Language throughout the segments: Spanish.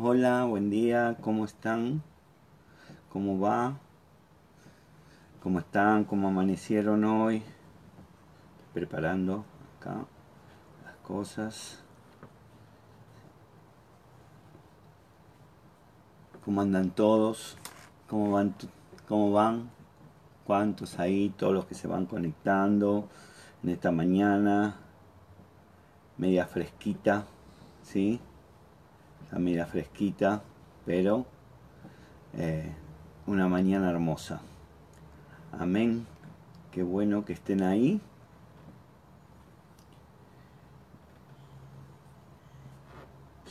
Hola, buen día, ¿cómo están? ¿Cómo va? ¿Cómo están? ¿Cómo amanecieron hoy? Preparando acá las cosas. ¿Cómo andan todos? ¿Cómo van? ¿Cómo van? ¿Cuántos ahí? Todos los que se van conectando en esta mañana. Media fresquita, ¿sí? La media fresquita, pero eh, una mañana hermosa. Amén. Qué bueno que estén ahí.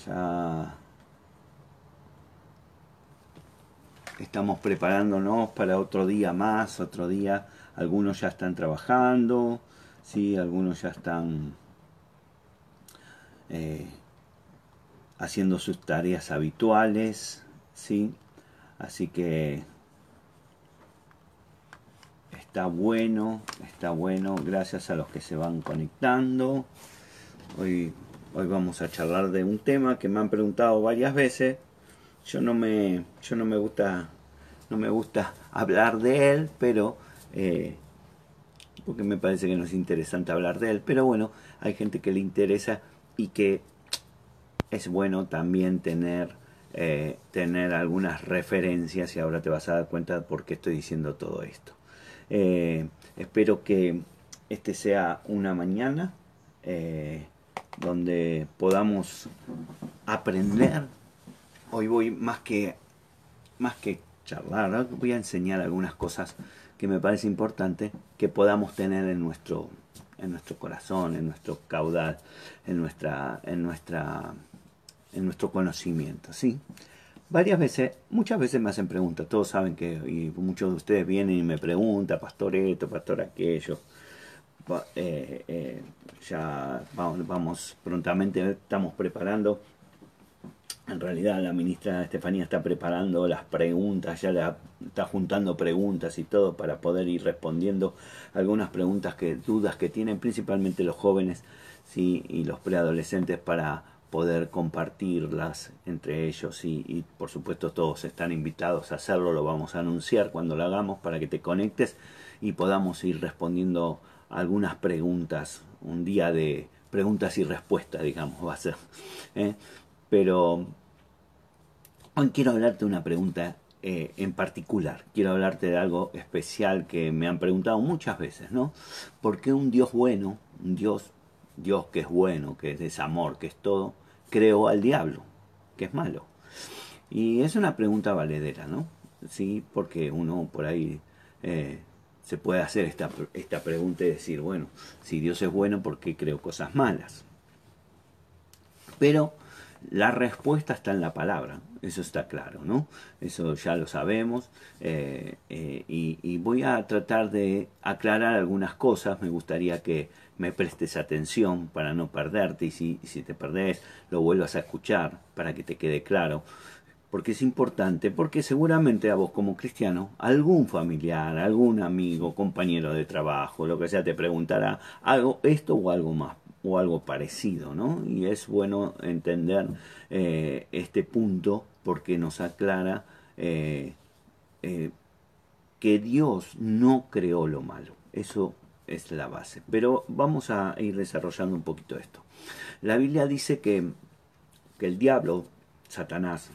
Ya estamos preparándonos para otro día más, otro día. Algunos ya están trabajando, sí, algunos ya están eh, haciendo sus tareas habituales, sí. Así que está bueno, está bueno, gracias a los que se van conectando. Hoy, hoy vamos a charlar de un tema que me han preguntado varias veces. Yo no me, yo no me gusta, no me gusta hablar de él, pero eh, porque me parece que no es interesante hablar de él. Pero bueno, hay gente que le interesa y que es bueno también tener eh, tener algunas referencias y ahora te vas a dar cuenta de por qué estoy diciendo todo esto. Eh, espero que este sea una mañana eh, donde podamos aprender. Hoy voy más que, más que charlar, voy a enseñar algunas cosas que me parece importante que podamos tener en nuestro, en nuestro corazón, en nuestro caudal, en nuestra, en nuestra en nuestro conocimiento, ¿sí? Varias veces, muchas veces me hacen preguntas, todos saben que, y muchos de ustedes vienen y me preguntan, pastor esto, pastor aquello, eh, eh, ya vamos, vamos, prontamente, estamos preparando, en realidad la ministra Estefanía está preparando las preguntas, ya la, está juntando preguntas y todo para poder ir respondiendo algunas preguntas que, dudas que tienen principalmente los jóvenes, sí, y los preadolescentes para poder compartirlas entre ellos y, por supuesto todos están invitados a hacerlo, lo vamos a anunciar cuando lo hagamos para que te conectes y podamos ir respondiendo algunas preguntas, un día de preguntas y respuestas, digamos, va a ser. ¿eh? Pero hoy quiero hablarte una pregunta eh, en particular, quiero hablarte de algo especial que me han preguntado muchas veces, ¿no? ¿Por qué un Dios bueno, un Dios Dios que es bueno, que es amor, que es todo, creó al diablo, que es malo. Y es una pregunta valedera, ¿no? Sí, porque uno por ahí eh, se puede hacer esta, esta pregunta y decir, bueno, si Dios es bueno, ¿por qué creó cosas malas? Pero la respuesta está en la palabra, eso está claro, ¿no? Eso ya lo sabemos eh, eh, y, voy a tratar de aclarar algunas cosas, me gustaría que me prestes atención para no perderte y si, si te perdés lo vuelvas a escuchar para que te quede claro. Porque es importante, porque seguramente a vos como cristiano, algún familiar, algún amigo, compañero de trabajo, lo que sea, te preguntará algo, esto o algo más, o algo parecido, ¿no? Y es bueno entender eh, este punto porque nos aclara eh, eh, que Dios no creó lo malo. Eso es la base. Pero vamos a ir desarrollando un poquito esto. La Biblia dice que, que el diablo, Satanás,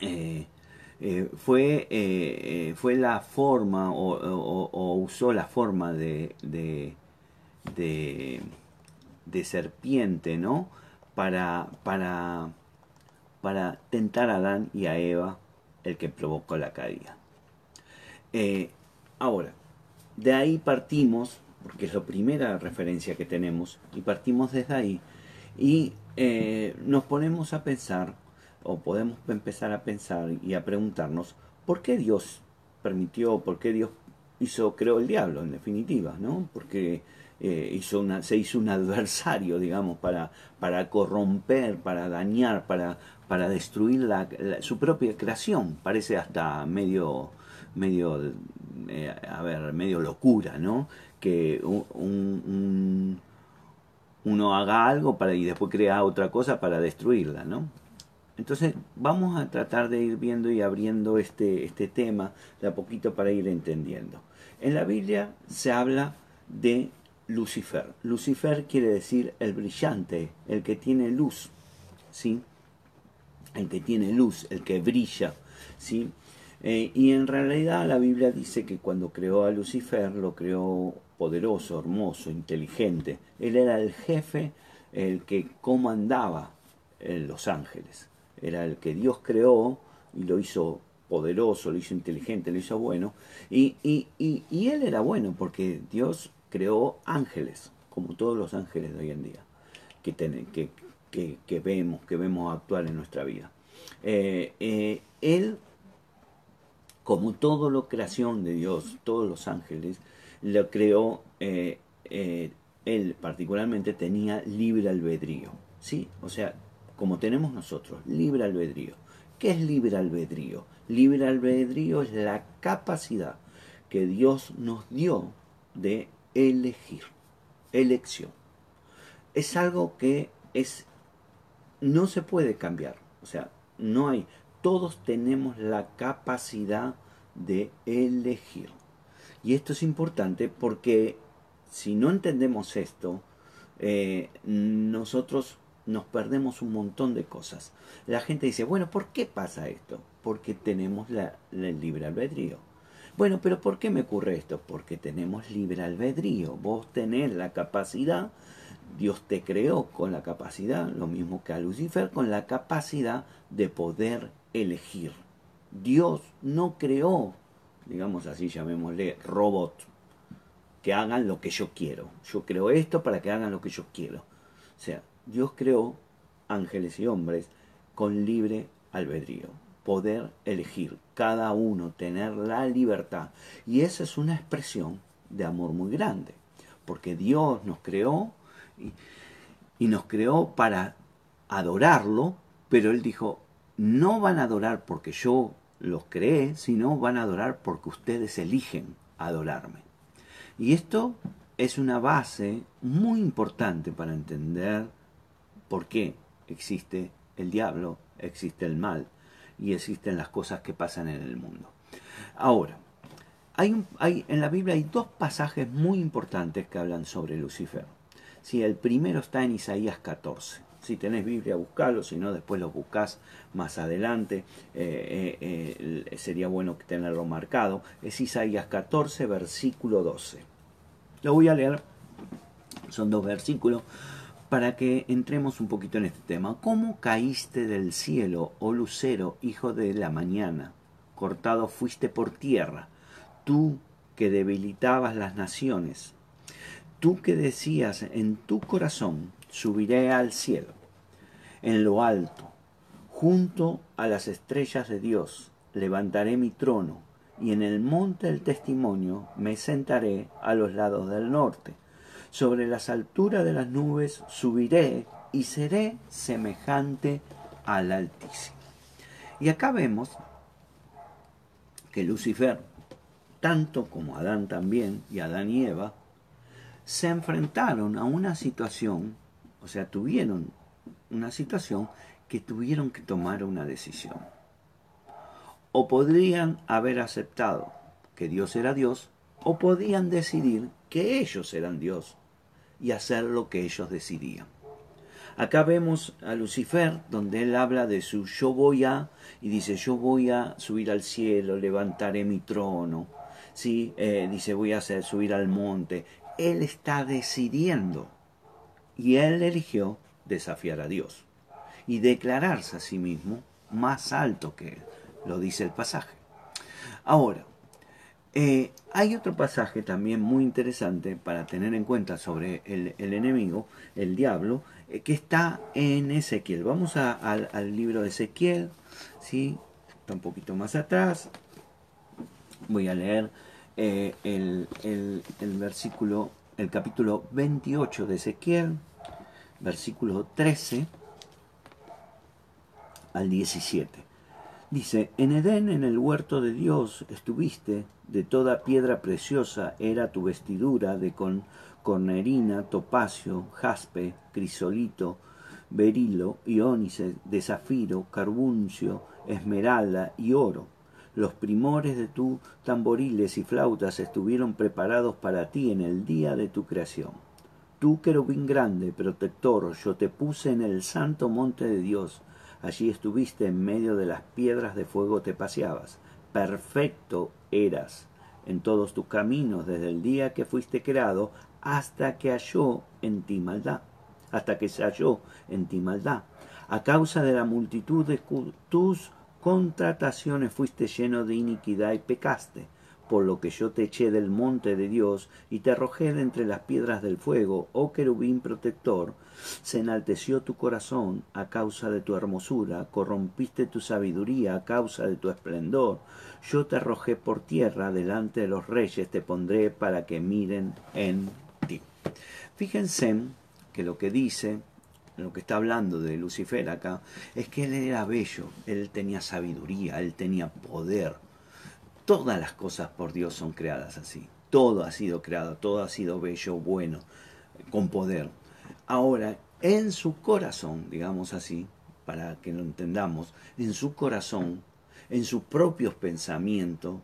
eh, eh, fue, eh, fue la forma o, usó la forma de, de, de, serpiente, ¿no? Para, para, para tentar a Adán y a Eva, el que provocó la caída. ahora, de ahí partimos, porque es la primera referencia que tenemos, y partimos desde ahí, y eh, nos ponemos a pensar, o podemos empezar a pensar y a preguntarnos, ¿por qué Dios permitió, por qué Dios hizo, creó el diablo, en definitiva, ¿no? Porque eh, hizo una, se hizo un adversario, digamos, para, para corromper, para dañar, para, para destruir la, su propia creación. Parece hasta medio, medio eh, a ver, medio locura, ¿no? Que uno haga algo para, y después crea otra cosa para destruirla, ¿no? Entonces vamos a tratar de ir viendo y abriendo este, este tema de a poquito para ir entendiendo. En la Biblia se habla de Lucifer. Lucifer quiere decir el brillante, el que tiene luz, ¿sí? El que tiene luz, el que brilla, ¿sí? Eh, y en realidad la Biblia dice que cuando creó a Lucifer lo creó poderoso, hermoso, inteligente. Él era el jefe, el que comandaba en los ángeles. Era el que Dios creó y lo hizo poderoso, lo hizo inteligente, lo hizo bueno. Y, y, y, él era bueno porque Dios creó ángeles, como todos los ángeles de hoy en día, que, que, que, vemos, que vemos actuar en nuestra vida. Eh, eh, él, como todo lo creación de Dios, todos los ángeles, lo creó, eh, él particularmente tenía libre albedrío. ¿sí? O sea, como tenemos nosotros, libre albedrío. ¿Qué es libre albedrío? Libre albedrío es la capacidad que Dios nos dio de elegir. Elección. Es algo que es no se puede cambiar. O sea, no hay. Todos tenemos la capacidad de elegir. Y esto es importante porque si no entendemos esto, eh, nosotros nos perdemos un montón de cosas. La gente dice, bueno, ¿por qué pasa esto? Porque tenemos la, el libre albedrío. Bueno, pero ¿por qué me ocurre esto? Porque tenemos libre albedrío. Vos tenés la capacidad, Dios te creó con la capacidad, lo mismo que a Lucifer, con la capacidad de poder elegir. Dios no creó, digamos así, llamémosle robot, que hagan lo que yo quiero. Yo creo esto para que hagan lo que yo quiero. O sea, Dios creó ángeles y hombres con libre albedrío, poder elegir, cada uno tener la libertad. Y esa es una expresión de amor muy grande, porque Dios nos creó y, y nos creó para adorarlo, pero Él dijo, no van a adorar porque yo los creé, sino van a adorar porque ustedes eligen adorarme. Y esto es una base muy importante para entender por qué existe el diablo, existe el mal y existen las cosas que pasan en el mundo. Ahora, hay, hay, en la Biblia hay dos pasajes muy importantes que hablan sobre Lucifer. Si el primero está en Isaías 14. Si tenés Biblia, buscalo, si no, después lo buscas más adelante. Eh, eh, sería bueno tenerlo marcado. Es Isaías 14, versículo 12. Lo voy a leer. Son dos versículos para que entremos un poquito en este tema. ¿Cómo caíste del cielo, oh lucero, hijo de la mañana? Cortado fuiste por tierra, tú que debilitabas las naciones, tú que decías en tu corazón, subiré al cielo, en lo alto, junto a las estrellas de Dios, levantaré mi trono, y en el monte del testimonio me sentaré a los lados del norte sobre las alturas de las nubes subiré y seré semejante al Altísimo. Y acá vemos que Lucifer, tanto como Adán también, y Adán y Eva, se enfrentaron a una situación, o sea, tuvieron una situación que tuvieron que tomar una decisión. O podrían haber aceptado que Dios era Dios, o podían decidir que ellos eran Dios y hacer lo que ellos decidían. Acá vemos a Lucifer, donde él habla de su yo voy a, y dice yo voy a subir al cielo, levantaré mi trono, ¿sí? Eh, dice voy a hacer, subir al monte. Él está decidiendo y él eligió desafiar a Dios y declararse a sí mismo más alto que él, lo dice el pasaje. Ahora, eh, hay otro pasaje también muy interesante para tener en cuenta sobre el, enemigo, el diablo, eh, que está en Ezequiel. Vamos al libro de Ezequiel, ¿sí? está un poquito más atrás. Voy a leer eh, el, el versículo, el capítulo 28 de Ezequiel, versículo 13 al 17. Dice, en Edén, en el huerto de Dios, estuviste, de toda piedra preciosa era tu vestidura, de con, cornerina, topacio, jaspe, crisolito, berilo, iónice, de zafiro, carbuncio, esmeralda y oro. Los primores de tu tamboriles y flautas estuvieron preparados para ti en el día de tu creación. Tú, querubín grande, protector, yo te puse en el santo monte de Dios. Allí estuviste en medio de las piedras de fuego te paseabas. Perfecto eras en todos tus caminos desde el día que fuiste creado hasta que halló en ti maldad, hasta que se halló en ti maldad. A causa de la multitud de tus contrataciones fuiste lleno de iniquidad y pecaste, por lo que yo te eché del monte de Dios y te arrojé de entre las piedras del fuego, oh querubín protector, se enalteció tu corazón a causa de tu hermosura, corrompiste tu sabiduría a causa de tu esplendor, yo te arrojé por tierra delante de los reyes, te pondré para que miren en ti. Fíjense que lo que dice, lo que está hablando de Lucifer acá, es que él era bello, él tenía sabiduría, él tenía poder. Todas las cosas por Dios son creadas así. Todo ha sido creado, todo ha sido bello, bueno, con poder. Ahora, en su corazón, digamos así, para que lo entendamos, en su corazón en sus propios pensamientos,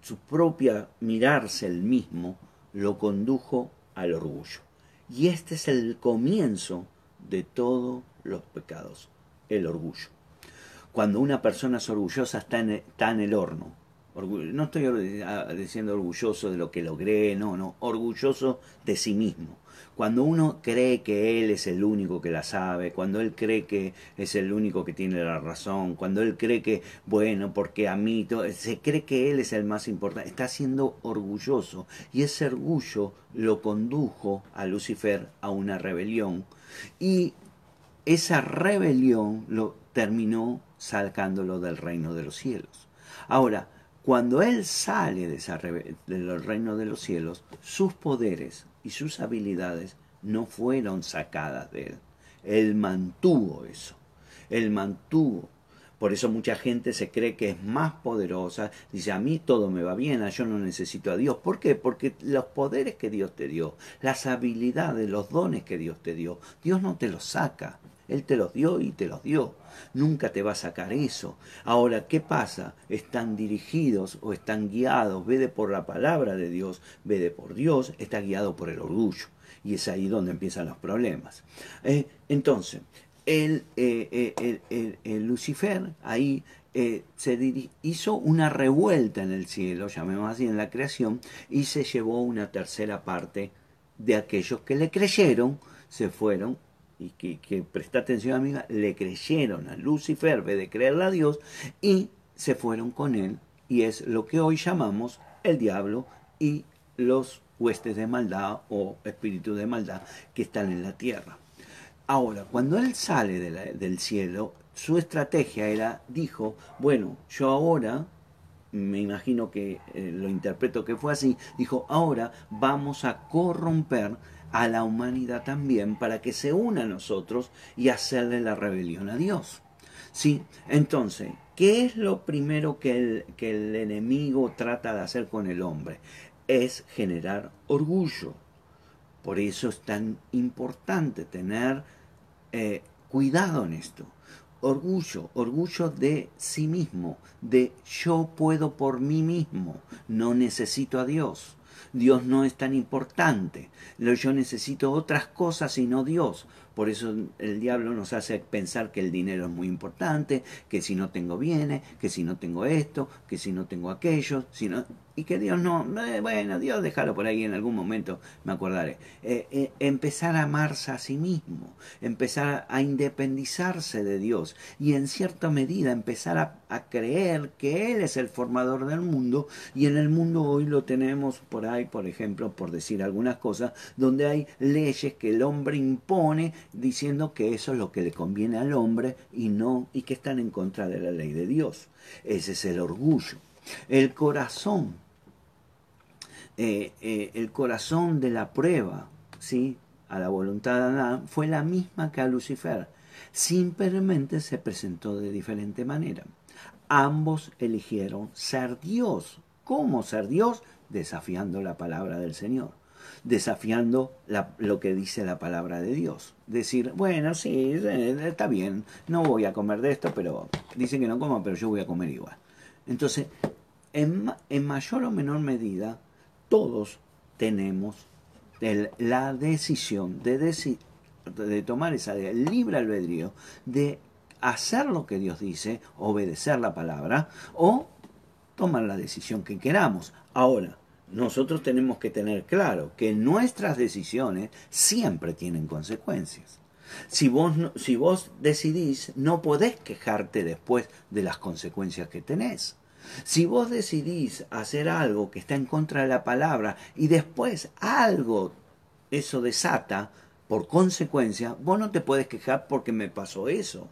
su propia mirarse el mismo, lo condujo al orgullo. Y este es el comienzo de todos los pecados, el orgullo. Cuando una persona es orgullosa está en, está en el horno. No estoy diciendo orgulloso de lo que logré, no, no, orgulloso de sí mismo. Cuando uno cree que él es el único que la sabe, cuando él cree que es el único que tiene la razón, cuando él cree que, bueno, porque a mí, se cree que él es el más importante, está siendo orgulloso. Y ese orgullo lo condujo a Lucifer a una rebelión. Y esa rebelión lo terminó sacándolo del reino de los cielos. Ahora, cuando él sale de esa del reino de los cielos, sus poderes y sus habilidades no fueron sacadas de él. Él mantuvo eso. Él mantuvo. Por eso mucha gente se cree que es más poderosa. Dice, a mí todo me va bien, yo no necesito a Dios. ¿Por qué? Porque los poderes que Dios te dio, las habilidades, los dones que Dios te dio, Dios no te los saca. Él te los dio y te los dio. Nunca te va a sacar eso. Ahora, ¿qué pasa? Están dirigidos o están guiados, ve de por la palabra de Dios, ve de por Dios, está guiado por el orgullo. Y es ahí donde empiezan los problemas. Eh, entonces, el, eh, eh, Lucifer ahí hizo una revuelta en el cielo, llamemos así, en la creación, y se llevó una tercera parte de aquellos que le creyeron, se fueron y que, que presta atención amiga, le creyeron a Lucifer, de creerle a Dios, y se fueron con él, y es lo que hoy llamamos el diablo y los huestes de maldad o espíritus de maldad que están en la tierra. Ahora, cuando él sale del cielo, su estrategia era, dijo, bueno, yo ahora, me imagino que eh, lo interpreto que fue así, dijo, ahora vamos a corromper a la humanidad también para que se una a nosotros y hacerle la rebelión a Dios. ¿Sí? Entonces, ¿qué es lo primero que el, que el enemigo trata de hacer con el hombre? Es generar orgullo. Por eso es tan importante tener eh, cuidado en esto. Orgullo, orgullo de sí mismo, de yo puedo por mí mismo, no necesito a Dios. Dios no es tan importante. Yo necesito otras cosas y no Dios. Por eso el diablo nos hace pensar que el dinero es muy importante, que si no tengo bienes, que si no tengo esto, que si no tengo aquello, si no y que Dios no, eh, bueno, Dios déjalo por ahí en algún momento, me acordaré. Eh, eh, empezar a amarse a sí mismo, empezar a independizarse de Dios y en cierta medida empezar a, a, creer que Él es el formador del mundo y en el mundo hoy lo tenemos por ahí, por ejemplo, por decir algunas cosas, donde hay leyes que el hombre impone diciendo que eso es lo que le conviene al hombre y no, y que están en contra de la ley de Dios. Ese es el orgullo. El corazón eh, eh, el corazón de la prueba, ¿sí? a la voluntad de Adán, fue la misma que a Lucifer. Simplemente se presentó de diferente manera. Ambos eligieron ser Dios. ¿Cómo ser Dios? Desafiando la palabra del Señor. Desafiando lo que dice la palabra de Dios. Decir, bueno, sí, eh, está bien, no voy a comer de esto, pero dicen que no coma, pero yo voy a comer igual. Entonces, en, mayor o menor medida, todos tenemos la decisión de, de tomar esa libre albedrío de hacer lo que Dios dice, obedecer la palabra, o tomar la decisión que queramos. Ahora, nosotros tenemos que tener claro que nuestras decisiones siempre tienen consecuencias. Si vos, si vos decidís, no podés quejarte después de las consecuencias que tenés. Si vos decidís hacer algo que está en contra de la palabra y después algo eso desata por consecuencia, vos no te puedes quejar porque me pasó eso.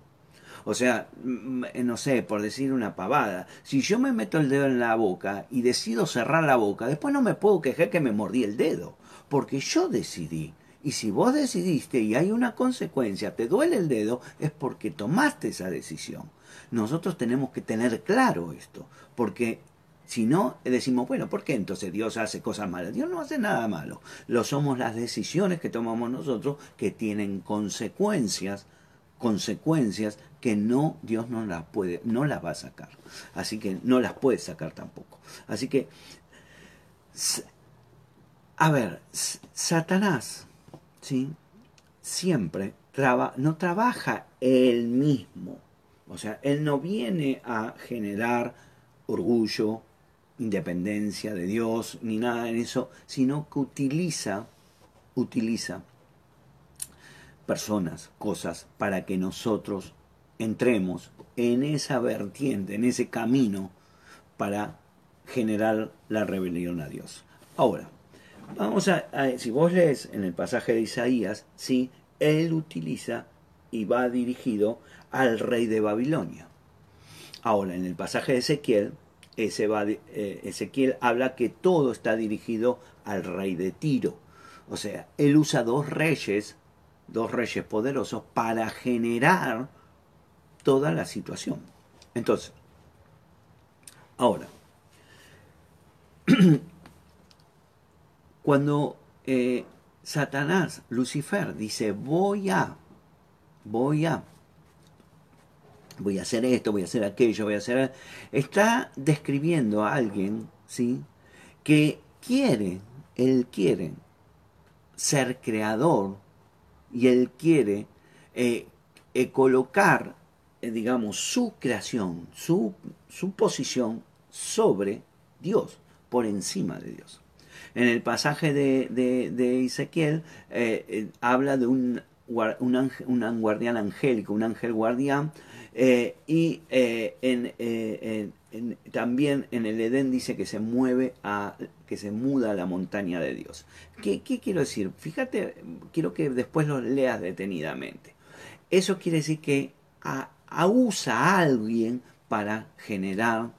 O sea, no sé, por decir una pavada, si yo me meto el dedo en la boca y decido cerrar la boca, después no me puedo quejar que me mordí el dedo, porque yo decidí. Y si vos decidiste y hay una consecuencia, te duele el dedo, es porque tomaste esa decisión. Nosotros tenemos que tener claro esto, porque si no, decimos, bueno, ¿por qué entonces Dios hace cosas malas? Dios no hace nada malo. Lo somos las decisiones que tomamos nosotros que tienen consecuencias, consecuencias que no Dios no las puede, no las va a sacar. Así que no las puede sacar tampoco. Así que a ver, Satanás, ¿sí? Siempre no trabaja él mismo. O sea, él no viene a generar orgullo, independencia de Dios, ni nada en eso, sino que utiliza, utiliza personas, cosas, para que nosotros entremos en esa vertiente, en ese camino para generar la rebelión a Dios. Ahora, vamos a, si vos lees en el pasaje de Isaías, sí, él utiliza y va dirigido al rey de Babilonia. Ahora, en el pasaje de Ezequiel, eh, Ezequiel habla que todo está dirigido al rey de Tiro. O sea, él usa dos reyes, dos reyes poderosos, para generar toda la situación. Entonces, ahora, cuando eh, Satanás, Lucifer, dice, voy a, voy a, voy a hacer esto, voy a hacer aquello, voy a hacer... Está describiendo a alguien, ¿sí? Que quiere, él quiere ser creador y él quiere eh, eh, colocar eh, digamos, su creación, su, posición sobre Dios, por encima de Dios. En el pasaje de, de, Ezequiel eh, eh, habla de un, un, un, guardián angélico, un ángel guardián, y en, también en el Edén dice que se mueve a, que se muda a la montaña de Dios. ¿Qué, ¿Qué, quiero decir? Fíjate, quiero que después lo leas detenidamente. Eso quiere decir que a, usa a alguien para generar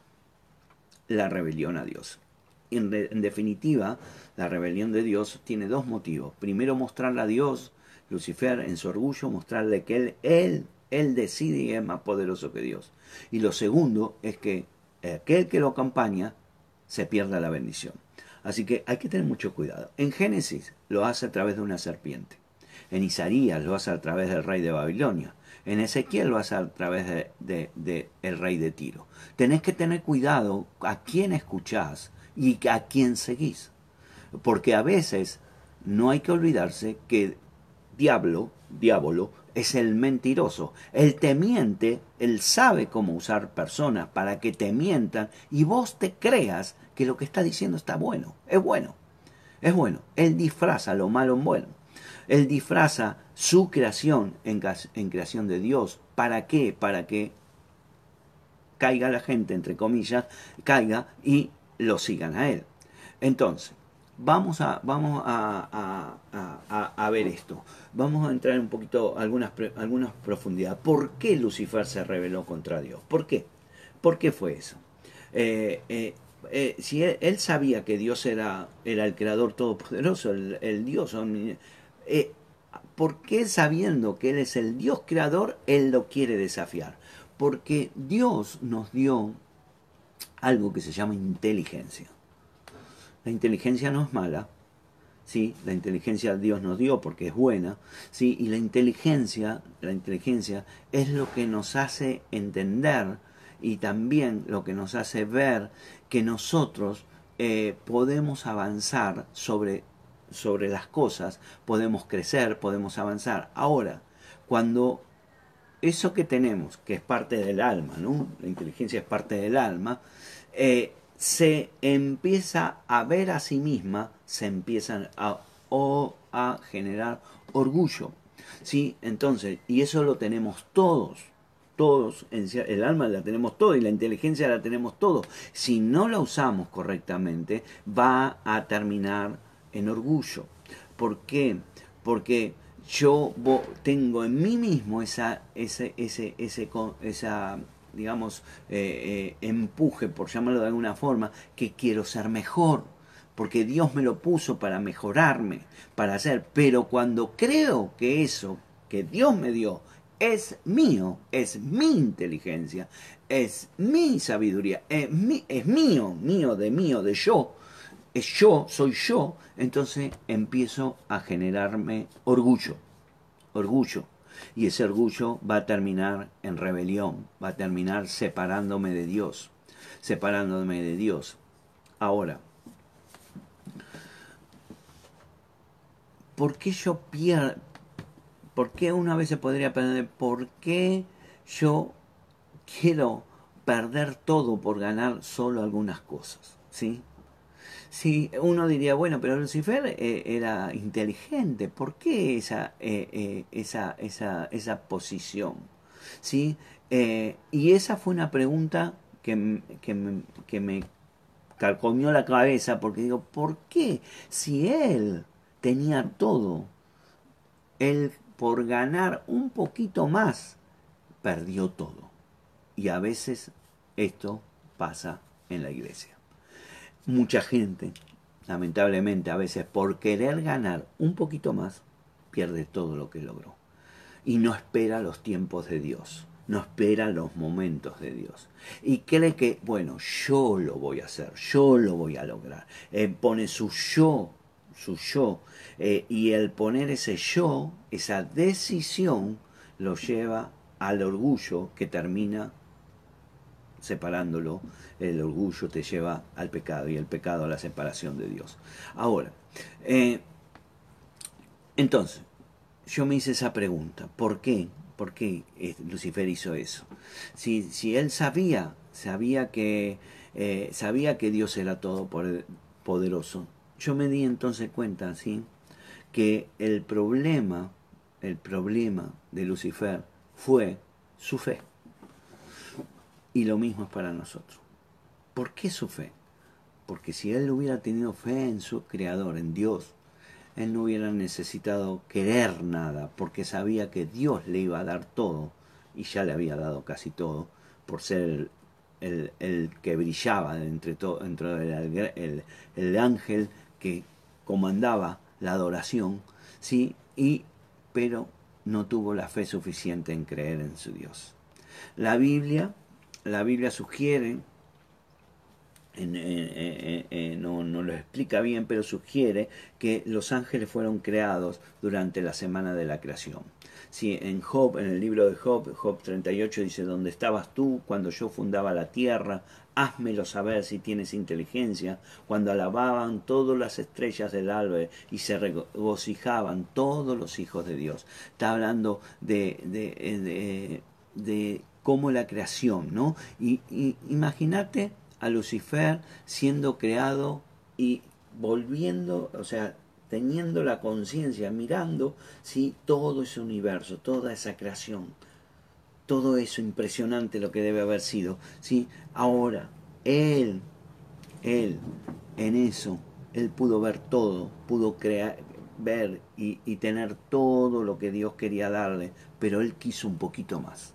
la rebelión a Dios. En, definitiva, la rebelión de Dios tiene dos motivos. Primero, mostrarle a Dios, Lucifer, en su orgullo, mostrarle que él, él, él decide y es más poderoso que Dios. Y lo segundo es que aquel que lo acompaña se pierda la bendición. Así que hay que tener mucho cuidado. En Génesis lo hace a través de una serpiente. En Isaías lo hace a través del rey de Babilonia. En Ezequiel vas a través de, de, el rey de Tiro. Tenés que tener cuidado a quién escuchás y a quién seguís. Porque a veces no hay que olvidarse que diablo, diablo, es el mentiroso. El te miente, él sabe cómo usar personas para que te mientan y vos te creas que lo que está diciendo está bueno. Es bueno. Es bueno. Él disfraza lo malo en bueno. Él disfraza su creación en, creación de Dios. ¿Para qué? Para que caiga la gente, entre comillas, caiga y lo sigan a Él. Entonces, vamos a, vamos a, a, ver esto. Vamos a entrar un poquito, algunas, algunas profundidades. ¿Por qué Lucifer se rebeló contra Dios? ¿Por qué? ¿Por qué fue eso? Eh, eh, eh, si él, sabía que Dios era, el creador todopoderoso, el, el Dios, ¿por qué sabiendo que Él es el Dios creador, Él lo quiere desafiar? Porque Dios nos dio algo que se llama inteligencia. La inteligencia no es mala, ¿sí? La inteligencia Dios nos dio porque es buena, ¿sí? Y la inteligencia, la inteligencia es lo que nos hace entender y también lo que nos hace ver que nosotros eh, podemos avanzar sobre, sobre las cosas, podemos crecer, podemos avanzar. Ahora, cuando eso que tenemos, que es parte del alma, ¿no? La inteligencia es parte del alma, eh, se empieza a ver a sí misma, se empiezan a, o a generar orgullo. ¿sí? Entonces, y eso lo tenemos todos, todos, el alma la tenemos todo y la inteligencia la tenemos todo. Si no la usamos correctamente, va a terminar en orgullo. ¿Por qué? Porque yo tengo en mí mismo esa, ese, ese, ese, esa digamos, eh, eh, empuje, por llamarlo de alguna forma, que quiero ser mejor, porque Dios me lo puso para mejorarme, para hacer, pero cuando creo que eso que Dios me dio es mío, es mi inteligencia, es mi sabiduría, es, es mío, mío, de mío, de yo, es yo, soy yo, entonces empiezo a generarme orgullo, orgullo. Y ese orgullo va a terminar en rebelión, va a terminar separándome de Dios, separándome de Dios. Ahora, ¿por qué yo pierdo? ¿Por qué una vez se podría perder? ¿Por qué yo quiero perder todo por ganar solo algunas cosas? ¿Sí? Si uno diría, bueno, pero Lucifer eh, era inteligente, ¿por qué esa, eh, eh, esa, esa, esa posición? ¿Sí? y esa fue una pregunta que, que, me, que me la cabeza, porque digo, ¿por qué si él tenía todo, él por ganar un poquito más, perdió todo? Y a veces esto pasa en la iglesia mucha gente, lamentablemente a veces por querer ganar un poquito más, pierde todo lo que logró. Y no espera los tiempos de Dios, no espera los momentos de Dios. Y cree que, bueno, yo lo voy a hacer, yo lo voy a lograr. Eh, pone su yo, su yo, eh, y el poner ese yo, esa decisión, lo lleva al orgullo que termina separándolo, el orgullo te lleva al pecado y el pecado a la separación de Dios. Ahora, eh, entonces, yo me hice esa pregunta, ¿por qué? ¿Por qué Lucifer hizo eso? Si, si él sabía, sabía que, eh, sabía que Dios era todo poderoso, yo me di entonces cuenta, ¿sí? Que el problema, el problema de Lucifer fue su fe. Y lo mismo es para nosotros. ¿Por qué su fe? Porque si él hubiera tenido fe en su creador, en Dios, él no hubiera necesitado querer nada, porque sabía que Dios le iba a dar todo, y ya le había dado casi todo, por ser el, el, que brillaba entre todo, entre el, el, ángel que comandaba la adoración, ¿sí? y, pero no tuvo la fe suficiente en creer en su Dios. La Biblia la Biblia sugiere, no, lo explica bien, pero sugiere que los ángeles fueron creados durante la semana de la creación. Si en Job, en el libro de Job, Job 38 dice, ¿dónde estabas tú cuando yo fundaba la tierra? Házmelo saber si tienes inteligencia. Cuando alababan todas las estrellas del alba y se regocijaban todos los hijos de Dios. Está hablando de como la creación, ¿no? Y, imagínate a Lucifer siendo creado y volviendo, o sea, teniendo la conciencia, mirando, ¿sí? Todo ese universo, toda esa creación, todo eso impresionante lo que debe haber sido, ¿sí? Ahora, él, él, en eso, él pudo ver todo, pudo crear, ver y, y tener todo lo que Dios quería darle, pero él quiso un poquito más.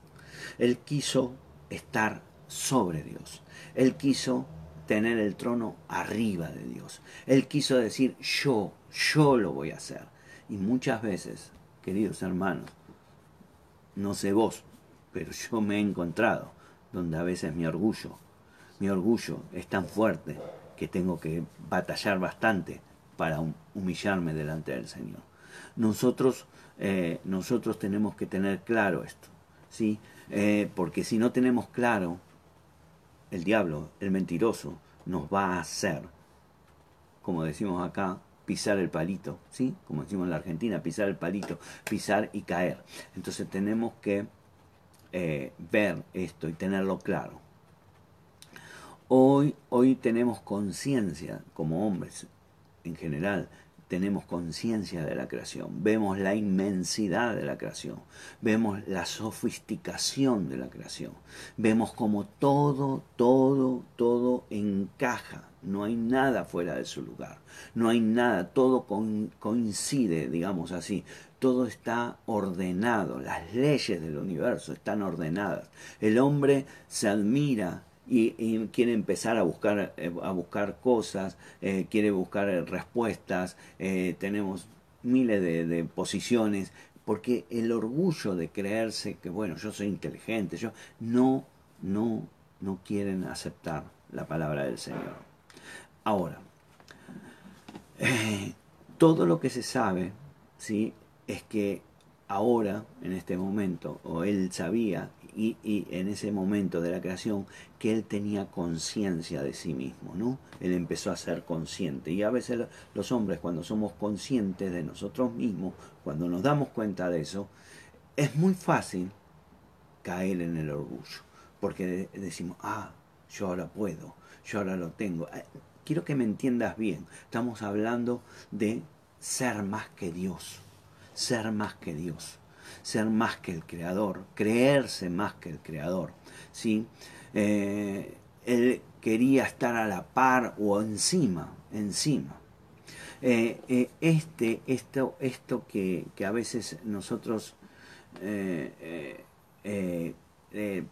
Él quiso estar sobre Dios. Él quiso tener el trono arriba de Dios. Él quiso decir, yo, yo lo voy a hacer. Y muchas veces, queridos hermanos, no sé vos, pero yo me he encontrado donde a veces mi orgullo, mi orgullo es tan fuerte que tengo que batallar bastante para humillarme delante del Señor. Nosotros, eh, nosotros tenemos que tener claro esto, ¿sí? Eh, porque si no tenemos claro, el diablo, el mentiroso, nos va a hacer, como decimos acá, pisar el palito, ¿sí? Como decimos en la Argentina, pisar el palito, pisar y caer. Entonces tenemos que eh, ver esto y tenerlo claro. Hoy, hoy tenemos conciencia como hombres en general tenemos conciencia de la creación, vemos la inmensidad de la creación, vemos la sofisticación de la creación, vemos como todo, todo, todo encaja, no hay nada fuera de su lugar, no hay nada, todo coincide, digamos así, todo está ordenado, las leyes del universo están ordenadas, el hombre se admira y, quiere empezar a buscar, eh, a buscar cosas, eh, quiere buscar respuestas, eh, tenemos miles de, posiciones, porque el orgullo de creerse que, bueno, yo soy inteligente, yo no, no, no quieren aceptar la palabra del Señor. Ahora, todo lo que se sabe, ¿sí? Es que ahora, en este momento, o él sabía y, en ese momento de la creación que él tenía conciencia de sí mismo, ¿no? Él empezó a ser consciente. Y a veces los hombres, cuando somos conscientes de nosotros mismos, cuando nos damos cuenta de eso, es muy fácil caer en el orgullo. Porque decimos, ah, yo ahora puedo, yo ahora lo tengo. Eh, quiero que me entiendas bien. Estamos hablando de ser más que Dios. Ser más que Dios ser más que el creador, creerse más que el creador. ¿sí? Eh, él quería estar a la par o encima, encima. Eh, eh, este, esto, esto que, a veces nosotros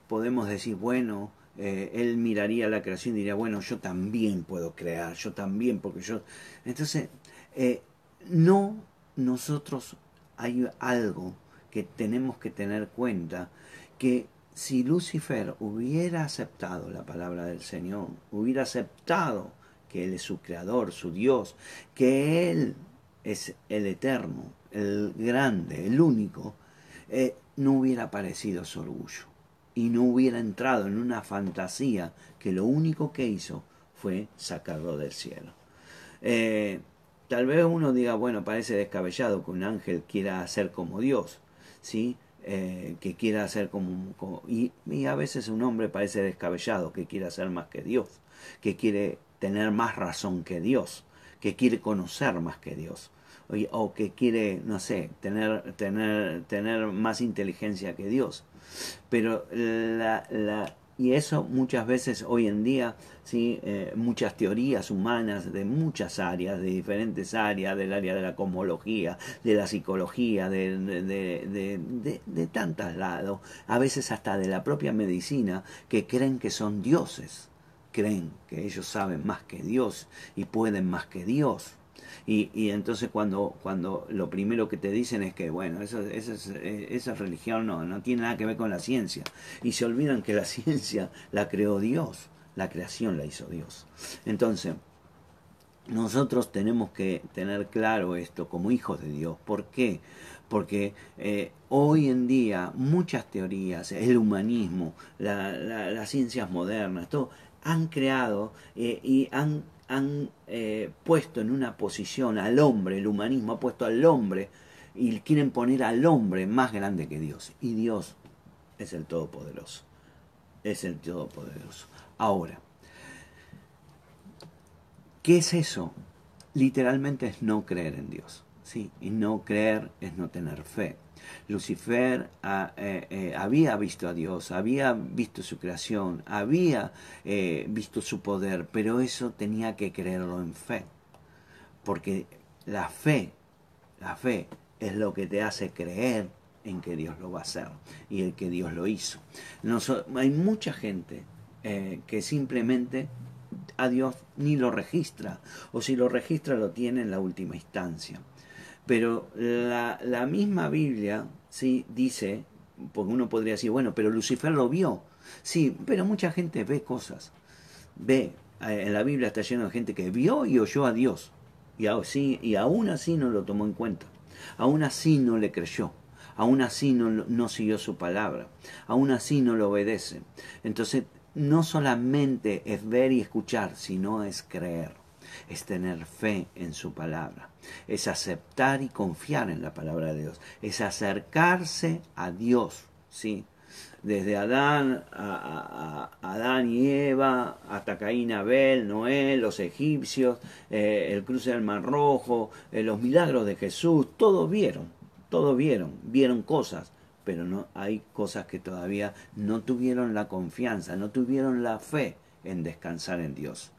podemos decir, bueno, él miraría la creación y diría, bueno, yo también puedo crear, yo también, porque yo... Entonces, no nosotros hay algo que tenemos que tener cuenta que si Lucifer hubiera aceptado la palabra del Señor, hubiera aceptado que Él es su creador, su Dios, que Él es el eterno, el grande, el único, eh, no hubiera aparecido su orgullo y no hubiera entrado en una fantasía que lo único que hizo fue sacarlo del cielo. Eh, tal vez uno diga, bueno, parece descabellado que un ángel quiera ser como Dios. ¿Sí? Eh, que quiera hacer como, y, a veces un hombre parece descabellado, que quiere hacer más que Dios, que quiere tener más razón que Dios, que quiere conocer más que Dios, o, que quiere, no sé, tener, tener, tener más inteligencia que Dios. Pero la, la, y eso muchas veces hoy en día, ¿sí? Eh, muchas teorías humanas de muchas áreas, de diferentes áreas, del área de la cosmología, de la psicología, de, de, de, de tantos lados, a veces hasta de la propia medicina, que creen que son dioses, creen que ellos saben más que Dios y pueden más que Dios. Y, entonces cuando, cuando lo primero que te dicen es que, bueno, eh, esa religión no, no tiene nada que ver con la ciencia. Y se olvidan que la ciencia la creó Dios, la creación la hizo Dios. Entonces, nosotros tenemos que tener claro esto como hijos de Dios. ¿Por qué? Porque eh, hoy en día muchas teorías, el humanismo, las ciencias modernas, todo, han creado eh, y han han eh, puesto en una posición al hombre, el humanismo ha puesto al hombre y quieren poner al hombre más grande que Dios. Y Dios es el Todopoderoso. Es el Todopoderoso. Ahora, ¿qué es eso? Literalmente es no creer en Dios. ¿Sí? Y no creer es no tener fe. Lucifer ah, eh, eh, había visto a Dios, había visto su creación, había eh, visto su poder, pero eso tenía que creerlo en fe. Porque la fe, la fe es lo que te hace creer en que Dios lo va a hacer y el que Dios lo hizo. hay mucha gente que simplemente a Dios ni lo registra, o si lo registra lo tiene en la última instancia. Pero la, la misma Biblia sí dice, porque uno podría decir, bueno, pero Lucifer lo vio. Sí, pero mucha gente ve cosas. Ve, eh, en la Biblia está lleno de gente que vio y oyó a Dios. Y, aún así no lo tomó en cuenta. Aún así no le creyó. Aún así no, no siguió su palabra. Aún así no lo obedece. Entonces, no solamente es ver y escuchar, sino es creer. Es tener fe en su palabra. Es aceptar y confiar en la palabra de Dios. Es acercarse a Dios. ¿sí? desde Adán, a, Adán y Eva, hasta Caín, Abel, Noé, los egipcios, eh, el cruce del Mar Rojo, eh, los milagros de Jesús, todos vieron, todos vieron, vieron cosas, pero no hay cosas que todavía no tuvieron la confianza, no tuvieron la fe en descansar en Dios.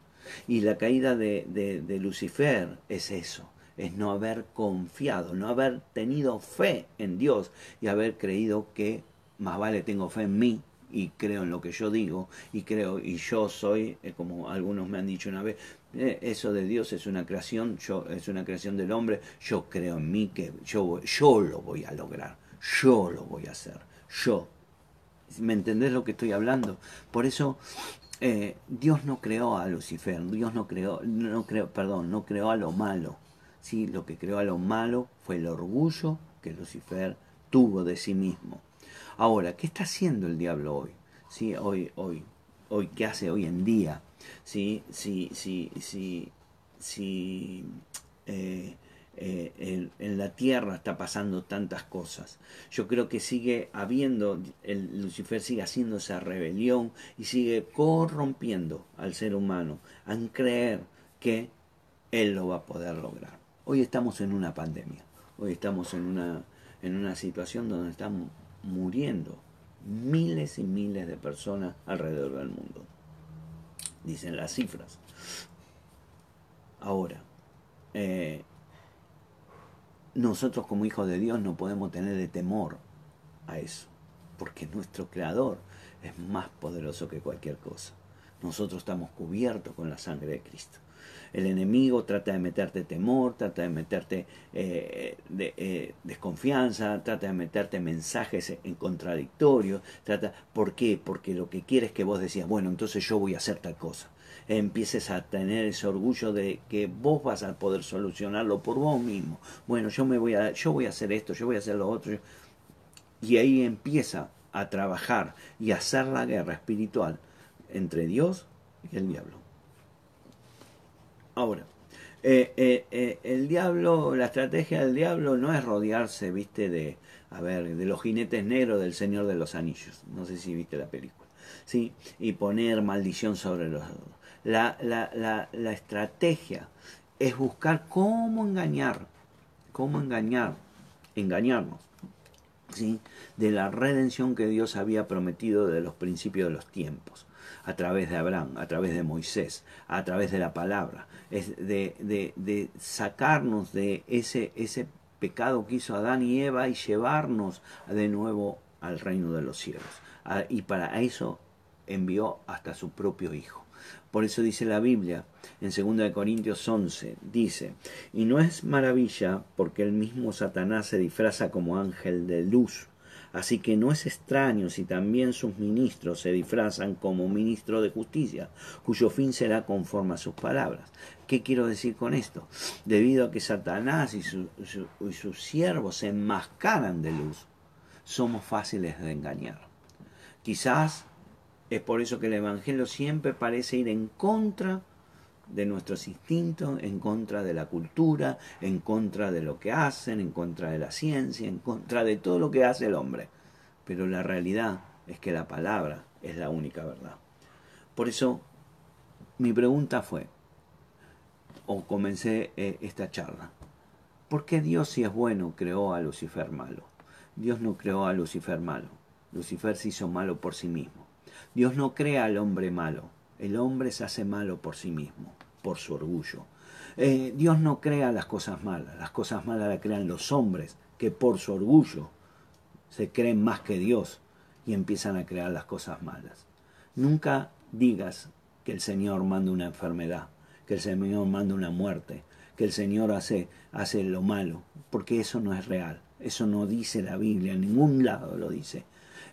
Y la caída de, de Lucifer es eso, es no haber confiado, no haber tenido fe en Dios y haber creído que más vale tengo fe en mí y creo en lo que yo digo y creo y yo soy eh, como algunos me han dicho una vez eh, eso de Dios es una creación yo es una creación del hombre yo creo en mí que yo yo lo voy a lograr yo lo voy a hacer yo. Me entendés lo que estoy hablando por eso eh, Dios no creó a Lucifer Dios no creó no creó perdón no creó a lo malo sí lo que creó a lo malo fue el orgullo que Lucifer tuvo de sí mismo Ahora, ¿qué está haciendo el diablo hoy? ¿Sí? Hoy, hoy, hoy, ¿qué hace hoy en día? ¿Sí? Sí, sí, sí, sí, eh, eh, en, la tierra está pasando tantas cosas. Yo creo que sigue habiendo, el Lucifer sigue haciendo esa rebelión y sigue corrompiendo al ser humano en creer que él lo va a poder lograr. Hoy estamos en una pandemia, hoy estamos en una, en una situación donde estamos muriendo miles y miles de personas alrededor del mundo. Dicen las cifras. Ahora, eh, nosotros como hijos de Dios no podemos tener de temor a eso, porque nuestro Creador es más poderoso que cualquier cosa. Nosotros estamos cubiertos con la sangre de Cristo. El enemigo trata de meterte temor, trata de meterte eh, eh, desconfianza, trata de meterte mensajes en contradictorios. Trata, ¿Por qué? Porque lo que quiere es que vos decías, bueno, entonces yo voy a hacer tal cosa. Empieces a tener ese orgullo de que vos vas a poder solucionarlo por vos mismo. Bueno, yo me voy a, yo voy a hacer esto, yo voy a hacer lo otro. Y ahí empieza a trabajar y a hacer la guerra espiritual entre Dios y el diablo. Ahora, eh, eh, eh, el diablo, la estrategia del diablo no es rodearse, viste, de, a ver, de los jinetes negros del Señor de los Anillos. No sé si viste la película. Sí, y poner maldición sobre los. La, la, la, la estrategia es buscar cómo engañar, cómo engañar, engañarnos, ¿sí? de la redención que Dios había prometido de los principios de los tiempos a través de Abraham, a través de Moisés, a través de la palabra, es de, de, sacarnos de ese, ese pecado que hizo Adán y Eva y llevarnos de nuevo al reino de los cielos. Ah, y para eso envió hasta su propio Hijo. Por eso dice la Biblia en 2 Corintios 11, dice, y no es maravilla porque el mismo Satanás se disfraza como ángel de luz. Así que no es extraño si también sus ministros se disfrazan como ministro de justicia, cuyo fin será conforme a sus palabras. ¿Qué quiero decir con esto? Debido a que Satanás y, y sus siervos se enmascaran de luz, somos fáciles de engañar. Quizás es por eso que el Evangelio siempre parece ir en contra de nuestros instintos, en contra de la cultura, en contra de lo que hacen, en contra de la ciencia, en contra de todo lo que hace el hombre. Pero la realidad es que la palabra es la única verdad. Por eso mi pregunta fue, o comencé eh, esta charla, ¿por qué Dios si es bueno creó a Lucifer malo? Dios no creó a Lucifer malo. Lucifer se hizo malo por sí mismo. Dios no crea al hombre malo. El hombre se hace malo por sí mismo por su orgullo. Eh, Dios no crea las cosas malas, las cosas malas las crean los hombres que por su orgullo se creen más que Dios y empiezan a crear las cosas malas. Nunca digas que el Señor manda una enfermedad, que el Señor manda una muerte, que el Señor hace, hace lo malo, porque eso no es real. Eso no dice la Biblia, en ningún lado lo dice.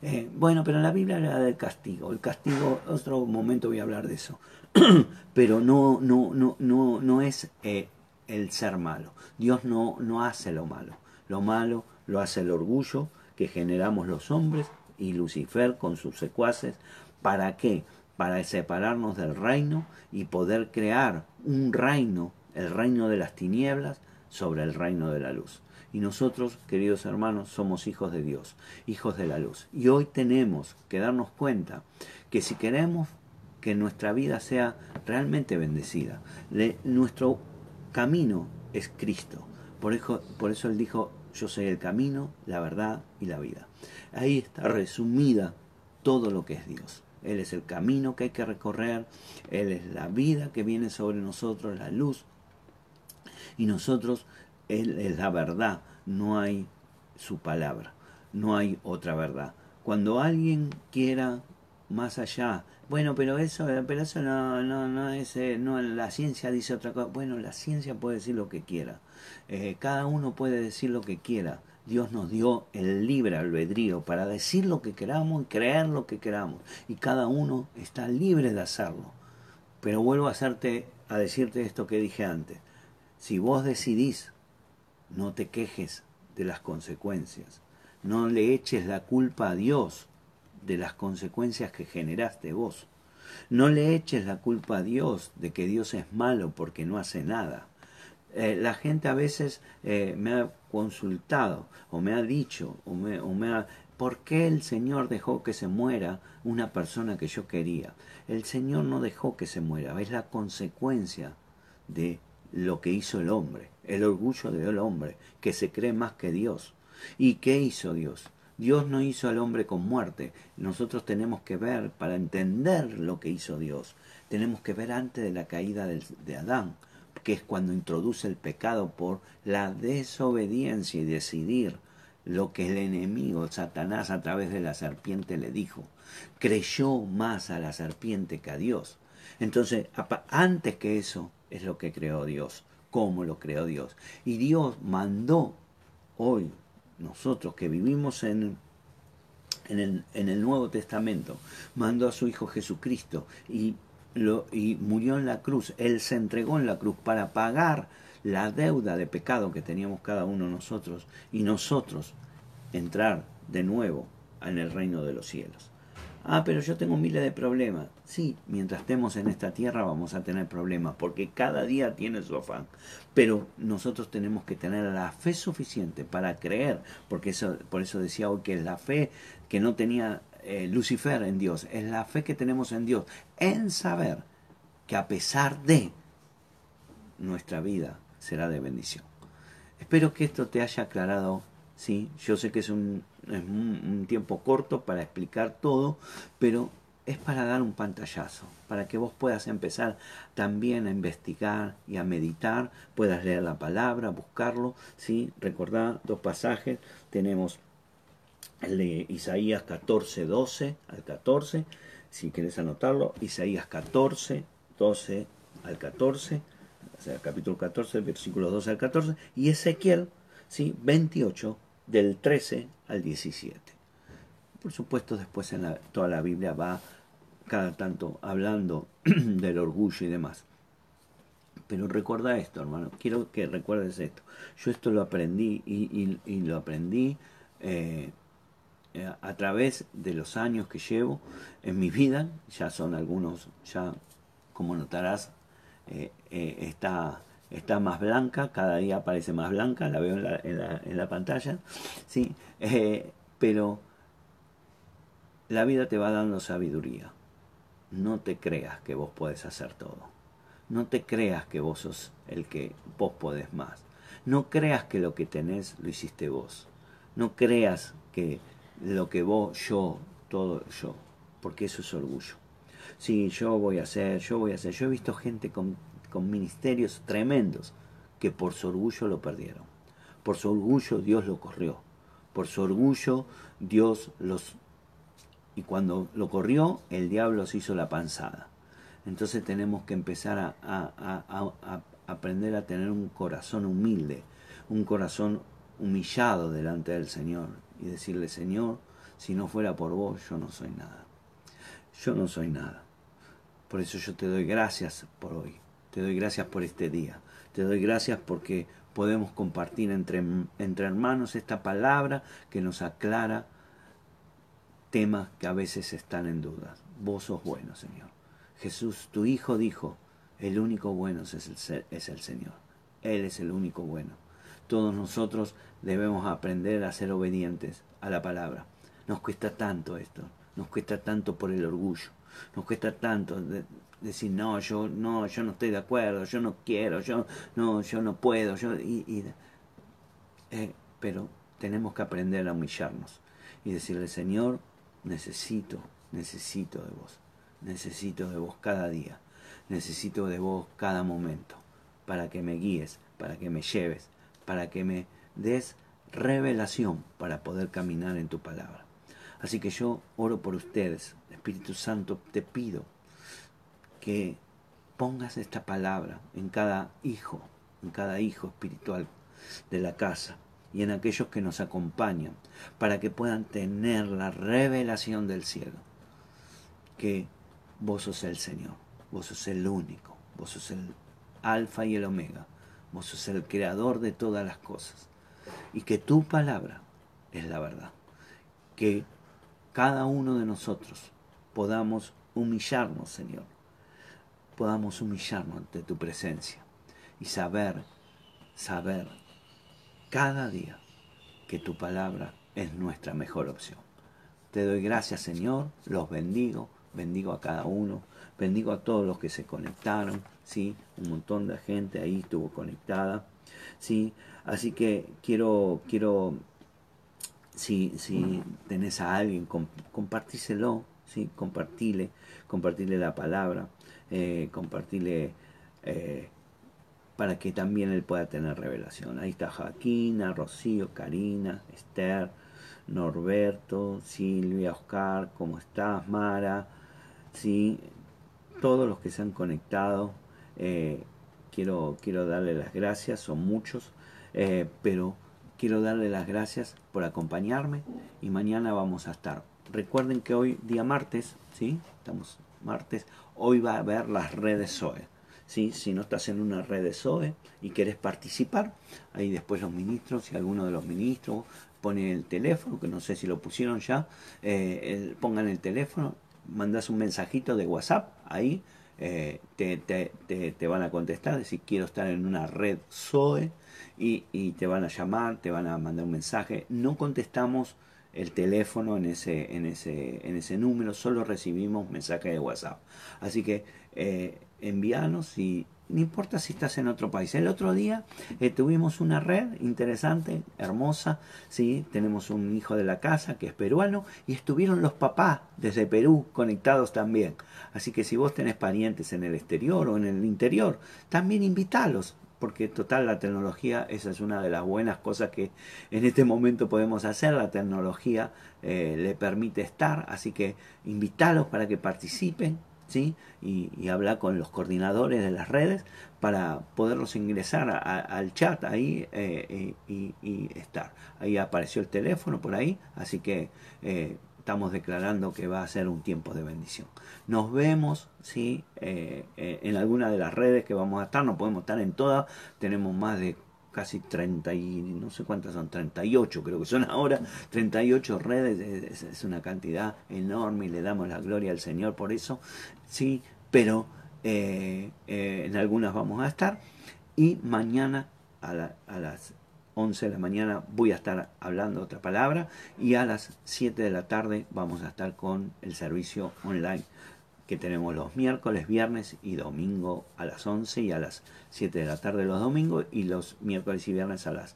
Eh, bueno, pero la Biblia habla del castigo. El castigo, otro momento voy a hablar de eso. pero no, no, no, no, no es eh, el ser malo. Dios no, no hace lo malo. Lo malo lo hace el orgullo que generamos los hombres y Lucifer con sus secuaces. ¿Para qué? Para separarnos del reino y poder crear un reino, el reino de las tinieblas, sobre el reino de la luz. Y nosotros, queridos hermanos, somos hijos de Dios, hijos de la luz. Y hoy tenemos que darnos cuenta que si queremos que nuestra vida sea realmente bendecida, nuestro camino es Cristo. Por eso, por eso Él dijo, yo soy el camino, la verdad y la vida. Ahí está resumida todo lo que es Dios. Él es el camino que hay que recorrer, Él es la vida que viene sobre nosotros, la luz. Y nosotros, Él es la verdad, no hay su palabra, no hay otra verdad. Cuando alguien quiera más allá, bueno, pero eso, pero eso no, no, no es, eh, no, la ciencia dice otra cosa. Bueno, la ciencia puede decir lo que quiera. Eh, cada uno puede decir lo que quiera. Dios nos dio el libre albedrío para decir lo que queramos y creer lo que queramos. Y cada uno está libre de hacerlo. Pero vuelvo a hacerte, a decirte esto que dije antes. Si vos decidís, no te quejes de las consecuencias. No le eches la culpa a Dios de las consecuencias que generaste vos. No le eches la culpa a Dios de que Dios es malo porque no hace nada. Eh, la gente a veces eh, me ha consultado o me ha dicho o me, o me ha, ¿por qué el Señor dejó que se muera una persona que yo quería? El Señor no dejó que se muera, es la consecuencia de lo que hizo el hombre, el orgullo del hombre, que se cree más que Dios. ¿Y qué hizo Dios? Dios no hizo al hombre con muerte. Nosotros tenemos que ver, para entender lo que hizo Dios, tenemos que ver antes de la caída de Adán que es cuando introduce el pecado por la desobediencia y decidir lo que el enemigo, Satanás, a través de la serpiente le dijo. Creyó más a la serpiente que a Dios. Entonces, antes que eso, es lo que creó Dios, cómo lo creó Dios. Y Dios mandó hoy, nosotros que vivimos en, el, en el Nuevo Testamento, mandó a su Hijo Jesucristo y y murió en la cruz. Él se entregó en la cruz para pagar la deuda de pecado que teníamos cada uno nosotros y nosotros entrar de nuevo en el reino de los cielos. Ah, pero yo tengo miles de problemas. Sí, mientras estemos en esta tierra vamos a tener problemas, porque cada día tiene su afán. Pero nosotros tenemos que tener la fe suficiente para creer, porque eso, por eso decía hoy que la fe que no tenía eh, Lucifer en Dios, es la fe que tenemos en Dios, en saber que a pesar de nuestra vida será de bendición. Espero que esto te haya aclarado, sí, yo sé que es un, es un tiempo corto para explicar todo, pero es para dar un pantallazo, para que vos puedas empezar también a investigar y a meditar, puedas leer la palabra, buscarlo, ¿sí? Recordá dos pasajes, tenemos el de Isaías 14, 12 al 14, si quieres anotarlo, Isaías 14, 12 al 14, o sea, capítulo 14, versículos 12 al 14, y Ezequiel, ¿sí? 28, del 13 al 17. Por supuesto, después en la, toda la Biblia va cada tanto hablando del orgullo y demás. Pero recuerda esto, hermano, quiero que recuerdes esto. Yo esto lo aprendí y, lo aprendí eh, a través de los años que llevo en mi vida, ya son algunos, ya como notarás, eh, eh, está, está más blanca, cada día parece más blanca, la veo en la, en la, pantalla, ¿sí? pero la vida te va dando sabiduría. No te creas que vos podés hacer todo. No te creas que vos sos el que vos podés más. No creas que lo que tenés lo hiciste vos. No creas que lo que vos, yo, todo yo, porque eso es orgullo. Sí, yo voy a hacer, yo voy a hacer. Yo he visto gente con, con ministerios tremendos que por su orgullo lo perdieron. Por su orgullo Dios lo corrió. Por su orgullo Dios los... Y cuando lo corrió, el diablo se hizo la panzada. Entonces tenemos que empezar a, a, aprender a tener un corazón humilde, un corazón humillado delante del Señor y decirle, Señor, si no fuera por vos, yo no soy nada. Yo no soy nada. Por eso yo te doy gracias por hoy. Te doy gracias por este día. Te doy gracias porque podemos compartir entre, hermanos esta palabra que nos aclara temas que a veces están en duda. Vos sos bueno, Señor. Jesús, tu Hijo, dijo, el único bueno es el, es el Señor. Él es el único bueno. Todos nosotros debemos aprender a ser obedientes a la palabra. Nos cuesta tanto esto, nos cuesta tanto por el orgullo, nos cuesta tanto decir no, yo no, yo no estoy de acuerdo, yo no quiero, yo no, yo no puedo, yo y, eh, pero tenemos que aprender a humillarnos y decirle Señor, necesito, necesito de vos, necesito de vos cada día, necesito de vos cada momento, para que me guíes, para que me lleves, para que me des revelación para poder caminar en tu palabra. Así que yo oro por ustedes, Espíritu Santo, te pido que pongas esta palabra en cada hijo, en cada hijo espiritual de la casa y en aquellos que nos acompañan, para que puedan tener la revelación del cielo, que vos sos el Señor, vos sos el único, vos sos el alfa y el omega, vos sos el creador de todas las cosas, y que tu palabra es la verdad, que cada uno de nosotros podamos humillarnos, Señor, podamos humillarnos ante tu presencia y saber, saber cada día que tu palabra es nuestra mejor opción. Te doy gracias, Señor, los bendigo, bendigo a cada uno, bendigo a todos los que se conectaron, ¿sí? Un montón de gente ahí estuvo conectada, ¿sí? Así que quiero, quiero, si, si tenés a alguien, compartíselo, ¿sí? Compartile, compartirle la palabra, eh, compartirle eh, para que también él pueda tener revelación. Ahí está Joaquina, Rocío, Karina, Esther, Norberto, Silvia, Oscar, ¿cómo estás? Mara, sí, todos los que se han conectado. Eh, quiero, quiero darle las gracias, son muchos, pero quiero darle las gracias por acompañarme y mañana vamos a estar. Recuerden que hoy, día martes, ¿sí? Estamos martes, hoy va a haber las redes SOE. ¿sí? Si no estás en una red de SOE y querés participar, ahí después los ministros, si alguno de los ministros pone el teléfono, que no sé si lo pusieron ya, eh, pongan el teléfono, mandas un mensajito de WhatsApp, ahí eh, te, te, te, van a contestar, decir quiero estar en una red SOE y, y te van a llamar, te van a mandar un mensaje. No contestamos el teléfono en ese, en ese, en ese número, solo recibimos mensajes de WhatsApp. Así que eh, envíanos y no importa si estás en otro país. El otro día eh, tuvimos una red interesante, hermosa, ¿sí? tenemos un hijo de la casa que es peruano y estuvieron los papás desde Perú conectados también. Así que si vos tenés parientes en el exterior o en el interior, también invítalos porque total la tecnología, esa es una de las buenas cosas que en este momento podemos hacer, la tecnología eh, le permite estar, así que invítalos para que participen, ¿sí? Y, y con los coordinadores de las redes para poderlos ingresar al chat ahí eh, y, estar. Ahí apareció el teléfono por ahí, así que eh, estamos declarando que va a ser un tiempo de bendición. Nos vemos ¿sí? Eh, eh, en alguna de las redes que vamos a estar, no podemos estar en todas, tenemos más de casi 30 y no sé cuántas son, 38 creo que son ahora, 38 redes, es, una cantidad enorme y le damos la gloria al Señor por eso, sí, pero eh, en algunas vamos a estar y mañana a, a las 11 de la mañana voy a estar hablando otra palabra y a las 7 de la tarde vamos a estar con el servicio online que tenemos los miércoles, viernes y domingo a las 11 y a las 7 de la tarde los domingos y los miércoles y viernes a las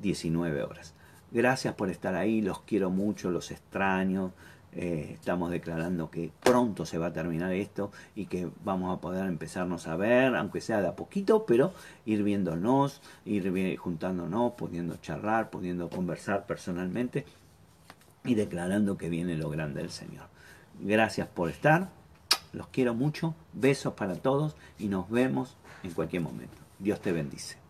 19 horas. Gracias por estar ahí, los quiero mucho, los extraño, eh, estamos declarando que pronto se va a terminar esto y que vamos a poder empezarnos a ver, aunque sea de a poquito, pero ir viéndonos, ir juntándonos, pudiendo charlar, pudiendo conversar personalmente y declarando que viene lo grande del Señor. Gracias por estar, los quiero mucho, besos para todos y nos vemos en cualquier momento. Dios te bendice.